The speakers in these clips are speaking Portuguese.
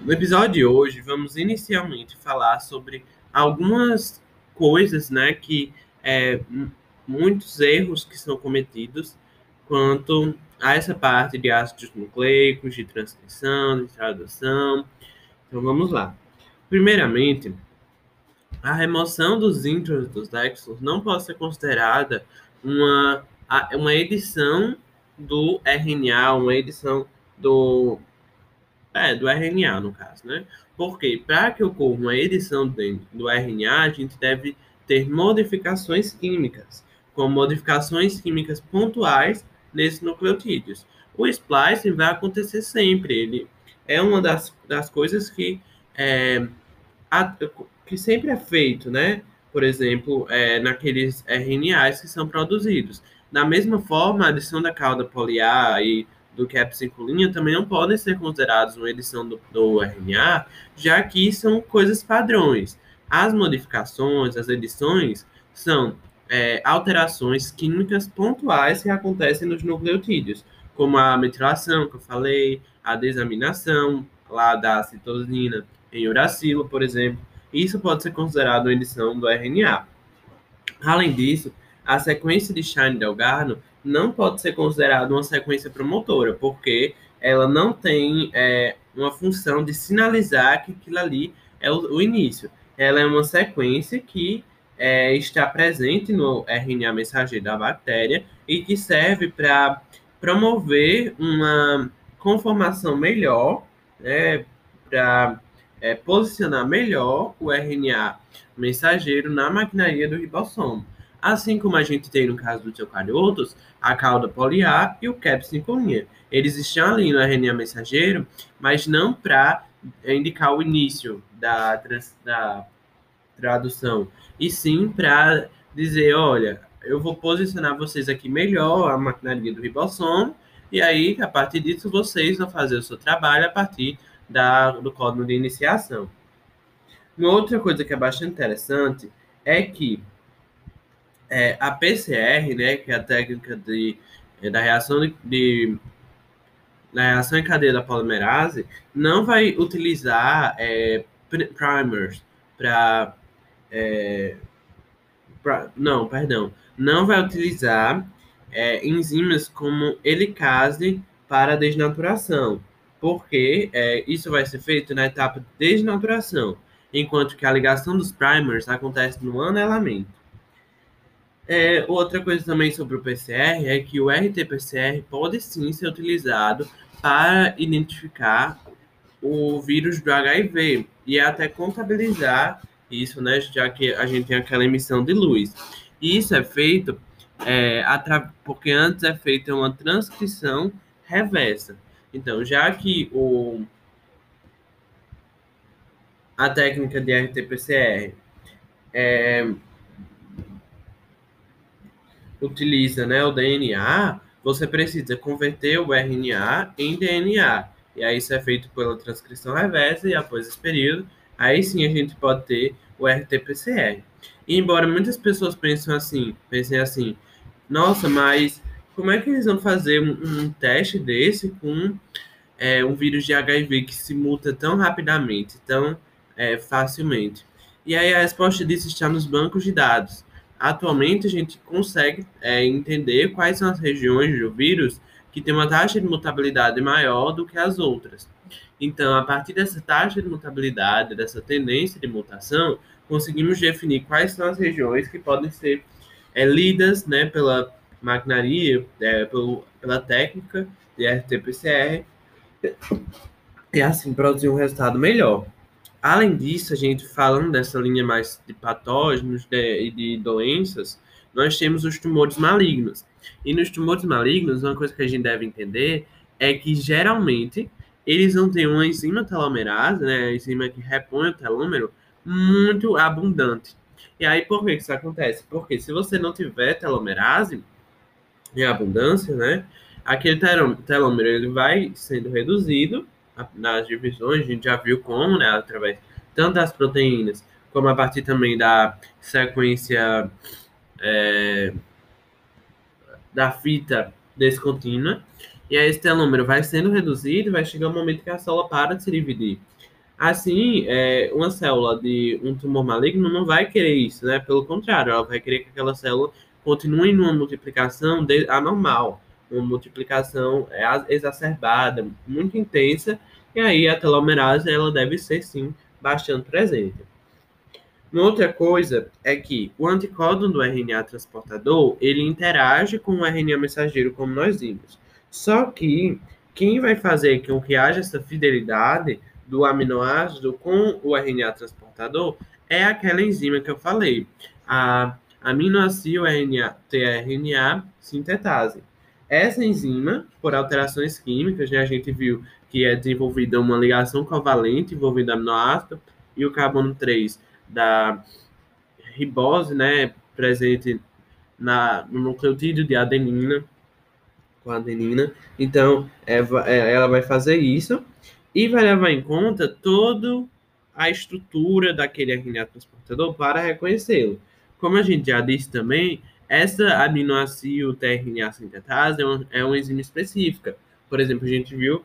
No episódio de hoje, vamos inicialmente falar sobre algumas coisas, né, que é, muitos erros que são cometidos quanto a essa parte de ácidos nucleicos, de transcrição, de tradução. Então vamos lá. Primeiramente, a remoção dos intros dos Dextros não pode ser considerada uma, uma edição do RNA, uma edição do é, do RNA, no caso, né? Porque para que ocorra uma edição do RNA, a gente deve ter modificações químicas, como modificações químicas pontuais nesses nucleotídeos. O splicing vai acontecer sempre, ele é uma das, das coisas que, é, a, que sempre é feito, né? Por exemplo, é, naqueles RNAs que são produzidos. Da mesma forma, a adição da cauda poliar e do cap5 também não podem ser considerados uma edição do, do RNA, já que são coisas padrões. As modificações, as edições, são é, alterações químicas pontuais que acontecem nos nucleotídeos, como a metilação, que eu falei, a desaminação lá da citosina em uracilo, por exemplo. Isso pode ser considerado uma edição do RNA. Além disso, a sequência de Shine-Delgado não pode ser considerada uma sequência promotora, porque ela não tem é, uma função de sinalizar que aquilo ali é o, o início. Ela é uma sequência que é, está presente no RNA mensageiro da bactéria e que serve para promover uma conformação melhor, né, para é, posicionar melhor o RNA mensageiro na maquinaria do ribossomo. Assim como a gente tem no caso dos eucariotos, a cauda poliar e o cap 5 linha. Eles estão ali no RNA mensageiro, mas não para indicar o início da, trans, da tradução, e sim para dizer, olha, eu vou posicionar vocês aqui melhor, a maquinaria do ribossomo, e aí, a partir disso, vocês vão fazer o seu trabalho a partir da, do código de iniciação. Uma outra coisa que é bastante interessante é que é, a PCR, né, que é a técnica de, é, da reação de, de da reação em cadeia da polimerase, não vai utilizar é, primers para é, não, perdão, não vai utilizar é, enzimas como helicase para desnaturação, porque é, isso vai ser feito na etapa de desnaturação, enquanto que a ligação dos primers acontece no anelamento. É, outra coisa também sobre o PCR é que o RT-PCR pode sim ser utilizado para identificar o vírus do HIV e até contabilizar isso, né, já que a gente tem aquela emissão de luz. E isso é feito é, porque antes é feita uma transcrição reversa. Então, já que o, a técnica de RT-PCR é, utiliza né, o DNA, você precisa converter o RNA em DNA. E aí isso é feito pela transcrição reversa e após esse período, aí sim a gente pode ter o RT-PCR. E embora muitas pessoas pensem assim, pensem assim, nossa, mas como é que eles vão fazer um, um teste desse com é, um vírus de HIV que se muta tão rapidamente, tão é, facilmente? E aí a resposta disso está nos bancos de dados. Atualmente, a gente consegue é, entender quais são as regiões do vírus que tem uma taxa de mutabilidade maior do que as outras. Então, a partir dessa taxa de mutabilidade, dessa tendência de mutação, conseguimos definir quais são as regiões que podem ser é, lidas né, pela maquinaria, é, pelo, pela técnica de RT-PCR, e assim produzir um resultado melhor. Além disso, a gente falando dessa linha mais de patógenos e de, de doenças, nós temos os tumores malignos. E nos tumores malignos, uma coisa que a gente deve entender é que geralmente eles não têm uma enzima telomerase, né, a enzima que repõe o telômero, muito abundante. E aí, por que isso acontece? Porque se você não tiver telomerase em abundância, né, aquele telômero ele vai sendo reduzido nas divisões, a gente já viu como, né, através tanto das proteínas, como a partir também da sequência é, da fita descontínua. E aí esse telômero vai sendo reduzido vai chegar um momento que a célula para de se dividir. Assim, é, uma célula de um tumor maligno não vai querer isso, né? Pelo contrário, ela vai querer que aquela célula continue numa multiplicação anormal, uma multiplicação é, exacerbada, muito intensa, e aí a telomerase ela deve ser sim bastante presente. Uma outra coisa é que o anticódon do RNA transportador, ele interage com o RNA mensageiro, como nós vimos. Só que quem vai fazer com que haja essa fidelidade do aminoácido com o RNA transportador é aquela enzima que eu falei, a aminoácido RNA, tRNA sintetase. Essa enzima, por alterações químicas, né, a gente viu que é desenvolvida uma ligação covalente envolvendo aminoácido e o carbono 3 da ribose, né, presente na, no nucleotídeo de adenina, com adenina. Então, é, é, ela vai fazer isso e vai levar em conta toda a estrutura daquele RNA transportador para reconhecê-lo. Como a gente já disse também, essa aminoácido tRNA sintetase é, um, é uma enzima específica. Por exemplo, a gente viu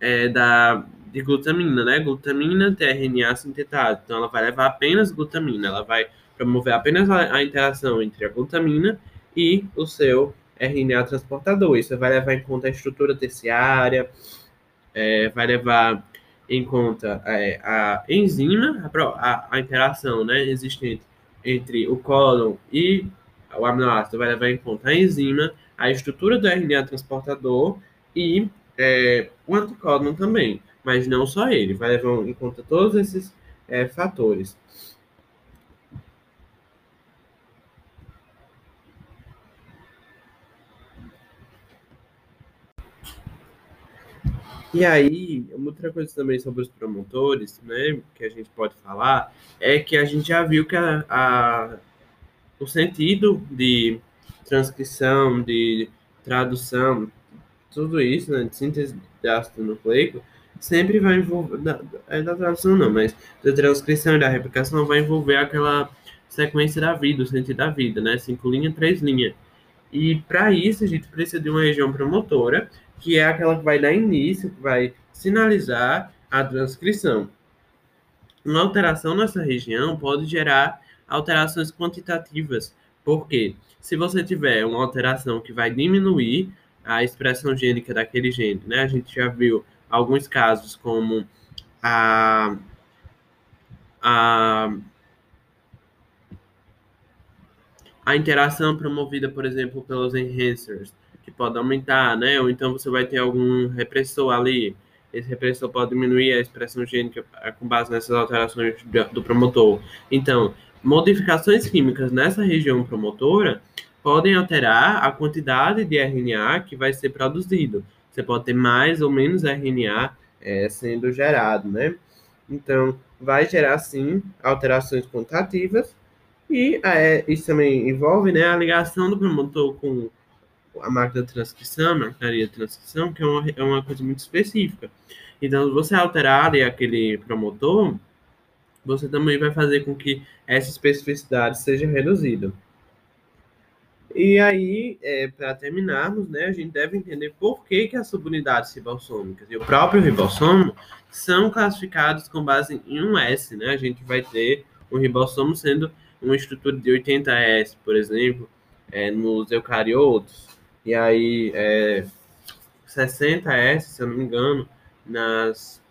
é, da, de glutamina, né? Glutamina tRNA sintetase. Então, ela vai levar apenas glutamina, ela vai promover apenas a, a interação entre a glutamina e o seu RNA transportador. Isso vai levar em conta a estrutura terciária, é, vai levar em conta é, a enzima, a, a, interação né, existente entre o cólon e o aminoácido, vai levar em conta a enzima, a estrutura do RNA transportador e é, o anticódon também, mas não só ele, vai levar em conta todos esses é, fatores. E aí, outra coisa também sobre os promotores, né, que a gente pode falar, é que a gente já viu que a, a o sentido de transcrição, de tradução, tudo isso, né, de síntese de ácido nucleico, sempre vai envolver, da, é da tradução não, mas da transcrição e da replicação vai envolver aquela sequência da vida, o sentido da vida, né, cinco linhas, três linhas. E para isso a gente precisa de uma região promotora que é aquela que vai dar início, que vai sinalizar a transcrição. Uma alteração nessa região pode gerar alterações quantitativas, porque se você tiver uma alteração que vai diminuir a expressão gênica daquele gene, né? A gente já viu alguns casos como a, a, a interação promovida, por exemplo, pelos enhancers, que pode aumentar, né? Ou então você vai ter algum repressor ali. Esse repressor pode diminuir a expressão gênica eh, com base nessas alterações do promotor. Então, modificações químicas nessa região promotora podem alterar a quantidade de RNA que vai ser produzido. Você pode ter mais ou menos RNA é, sendo gerado, né? Então, vai gerar, sim, alterações quantitativas e é, isso também envolve né, a ligação do promotor com a máquina de transcrição, a maquinaria de transcrição, que é uma, é uma coisa muito específica. Então, se você alterar ali aquele promotor, você também vai fazer com que essa especificidade seja reduzida. E aí, é, para terminarmos, né, a gente deve entender por que, que as subunidades ribossômicas e o próprio ribossomo são classificados com base em um S. Né? A gente vai ter um ribossomo sendo uma estrutura de 80S, por exemplo, é, nos eucariotos, e aí é, 60S, se eu não me engano, nas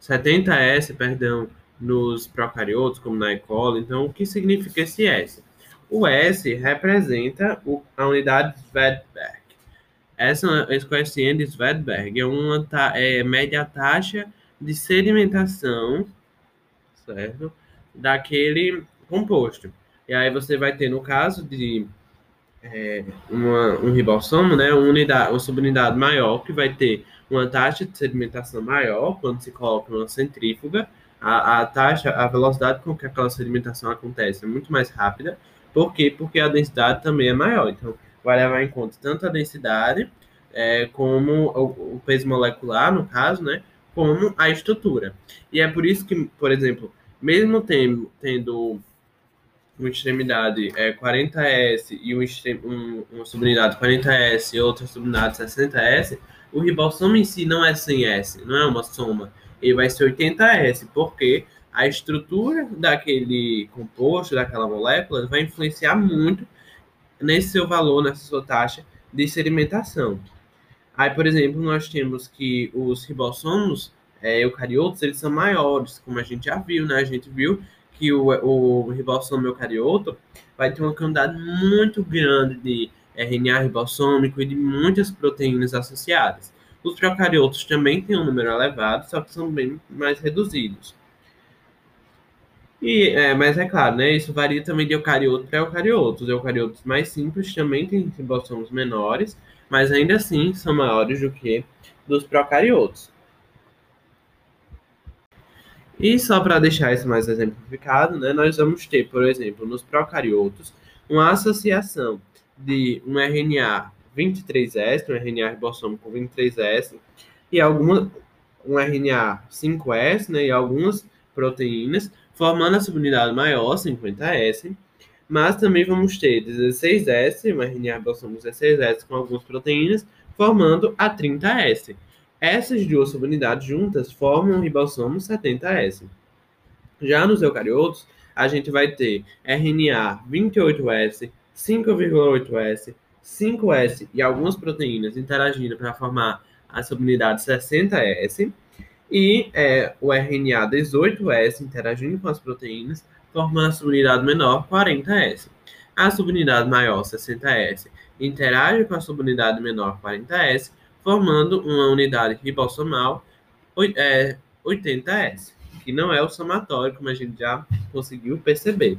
70S, perdão, nos procariotos, como na E. coli. Então, o que significa esse S? O S representa o, a unidade Svedberg. Essa, esse coeficiente de Svedberg é uma é, média taxa de sedimentação, certo? Daquele composto. E aí você vai ter, no caso de é, uma, um ribossomo, né, uma, unidade, uma subunidade maior, que vai ter uma taxa de sedimentação maior quando se coloca uma centrífuga, a, a taxa, a velocidade com que aquela sedimentação acontece é muito mais rápida. Por quê? Porque a densidade também é maior. Então, vai levar em conta tanto a densidade é, como o, o, peso molecular, no caso, né, como a estrutura. E é por isso que, por exemplo, mesmo tendo, tendo uma extremidade é 40S e um, um, uma subunidade 40S e outra subunidade 60S, o ribossomo em si não é 100S, não é uma soma. Ele vai ser 80S, porque a estrutura daquele composto, daquela molécula, vai influenciar muito nesse seu valor, nessa sua taxa de sedimentação. Aí, por exemplo, nós temos que os ribossomos é, eucariotos, eles são maiores, como a gente já viu, né? A gente viu que o, o ribossomo eucarioto vai ter uma quantidade muito grande de RNA ribossômico e de muitas proteínas associadas. Os procariotos também têm um número elevado, só que são bem mais reduzidos. E, é, mas é claro, né, isso varia também de eucarioto para eucarioto. Os eucariotos mais simples também têm ribossomos menores, mas ainda assim são maiores do que dos procariotos. E só para deixar isso mais exemplificado, né, nós vamos ter, por exemplo, nos procariotos, uma associação de um RNA 23S, um RNA ribossômico 23S, e alguma, um RNA 5S, né, e algumas proteínas, formando a subunidade maior, 50S, mas também vamos ter 16S, um RNA ribossômico 16S com algumas proteínas, formando a 30S. Essas duas subunidades juntas formam o ribossomo 70S. Já nos eucariotos, a gente vai ter RNA 28S, 5,8S, 5S e algumas proteínas interagindo para formar a subunidade 60S, e é, o RNA 18S interagindo com as proteínas, formando a subunidade menor 40S. A subunidade maior 60S interage com a subunidade menor 40S, formando uma unidade ribossomal 80S, é, que não é o somatório, como a gente já conseguiu perceber.